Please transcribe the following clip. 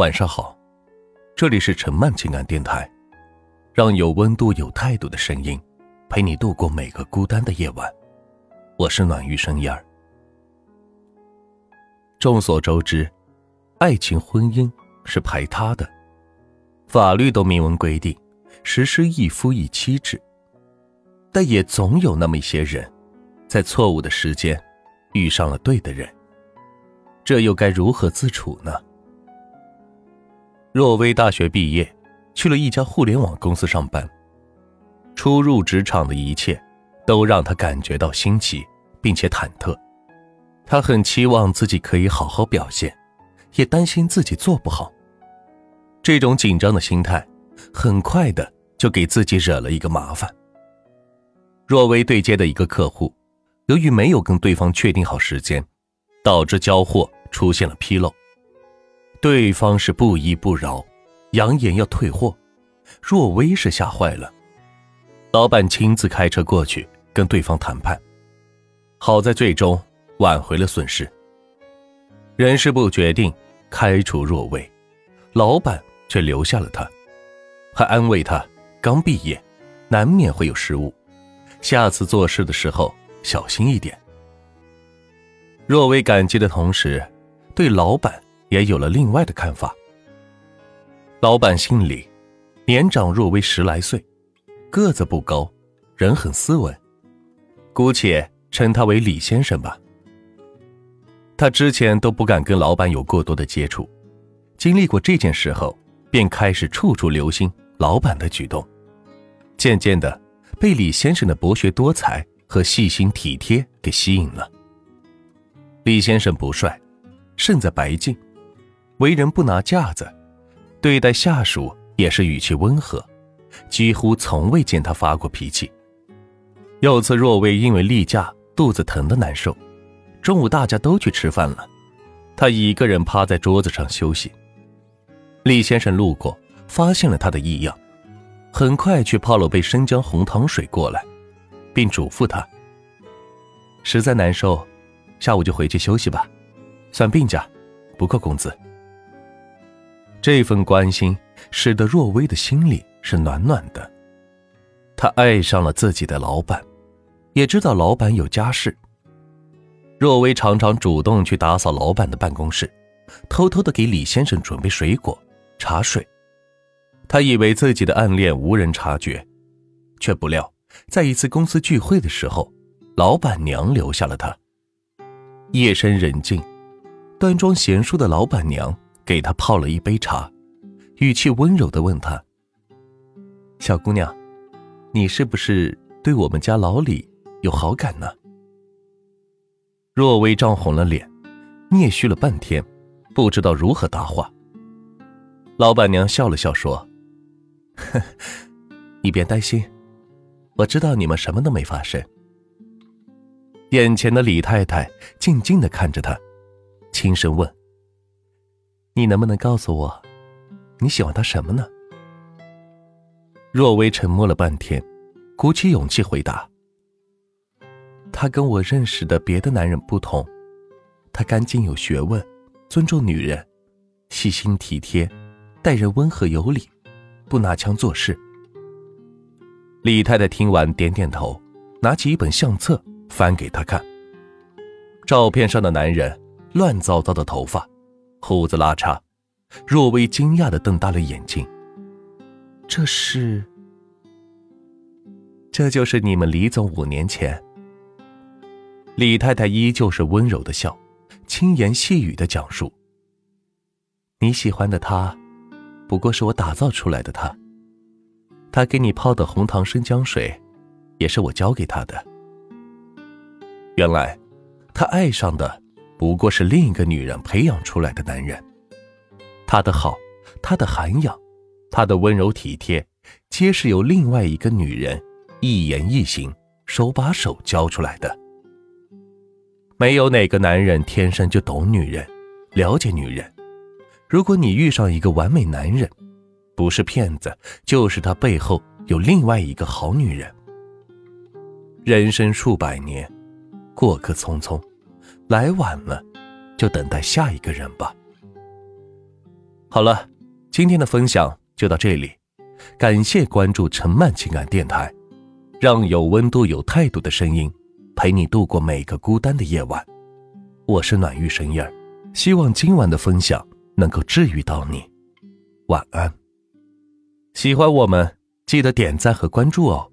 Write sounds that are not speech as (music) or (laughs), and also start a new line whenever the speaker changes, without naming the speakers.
晚上好，这里是陈曼情感电台，让有温度、有态度的声音陪你度过每个孤单的夜晚。我是暖玉生燕儿。众所周知，爱情婚姻是排他的，法律都明文规定实施一夫一妻制，但也总有那么一些人，在错误的时间遇上了对的人，这又该如何自处呢？若薇大学毕业，去了一家互联网公司上班。初入职场的一切，都让她感觉到新奇，并且忐忑。她很期望自己可以好好表现，也担心自己做不好。这种紧张的心态，很快的就给自己惹了一个麻烦。若薇对接的一个客户，由于没有跟对方确定好时间，导致交货出现了纰漏。对方是不依不饶，扬言要退货，若薇是吓坏了。老板亲自开车过去跟对方谈判，好在最终挽回了损失。人事部决定开除若薇，老板却留下了他，还安慰他刚毕业，难免会有失误，下次做事的时候小心一点。若薇感激的同时，对老板。也有了另外的看法。老板姓李，年长若薇十来岁，个子不高，人很斯文，姑且称他为李先生吧。他之前都不敢跟老板有过多的接触，经历过这件事后，便开始处处留心老板的举动，渐渐的被李先生的博学多才和细心体贴给吸引了。李先生不帅，胜在白净。为人不拿架子，对待下属也是语气温和，几乎从未见他发过脾气。有次若薇因为例假肚子疼的难受，中午大家都去吃饭了，他一个人趴在桌子上休息。李先生路过，发现了他的异样，很快去泡了杯生姜红糖水过来，并嘱咐他：“实在难受，下午就回去休息吧，算病假，不扣工资。”这份关心使得若薇的心里是暖暖的。她爱上了自己的老板，也知道老板有家室。若薇常常主动去打扫老板的办公室，偷偷的给李先生准备水果、茶水。她以为自己的暗恋无人察觉，却不料在一次公司聚会的时候，老板娘留下了她。夜深人静，端庄贤淑的老板娘。给他泡了一杯茶，语气温柔的问他：“小姑娘，你是不是对我们家老李有好感呢？”若薇涨红了脸，嗫嚅了半天，不知道如何答话。老板娘笑了笑说：“ (laughs) 你别担心，我知道你们什么都没发生。”眼前的李太太静静的看着他，轻声问。你能不能告诉我，你喜欢他什么呢？若薇沉默了半天，鼓起勇气回答：“他跟我认识的别的男人不同，他干净有学问，尊重女人，细心体贴，待人温和有礼，不拿腔作势。”李太太听完点点头，拿起一本相册翻给他看。照片上的男人，乱糟糟的头发。胡子拉碴，若薇惊讶的瞪大了眼睛。这是，这就是你们李总五年前。李太太依旧是温柔的笑，轻言细语的讲述。你喜欢的他，不过是我打造出来的他。他给你泡的红糖生姜水，也是我教给他的。原来，他爱上的。不过是另一个女人培养出来的男人，他的好，他的涵养，他的温柔体贴，皆是由另外一个女人一言一行、手把手教出来的。没有哪个男人天生就懂女人、了解女人。如果你遇上一个完美男人，不是骗子，就是他背后有另外一个好女人。人生数百年，过客匆匆。来晚了，就等待下一个人吧。好了，今天的分享就到这里，感谢关注陈曼情感电台，让有温度、有态度的声音陪你度过每个孤单的夜晚。我是暖玉神音儿，希望今晚的分享能够治愈到你。晚安。喜欢我们，记得点赞和关注哦。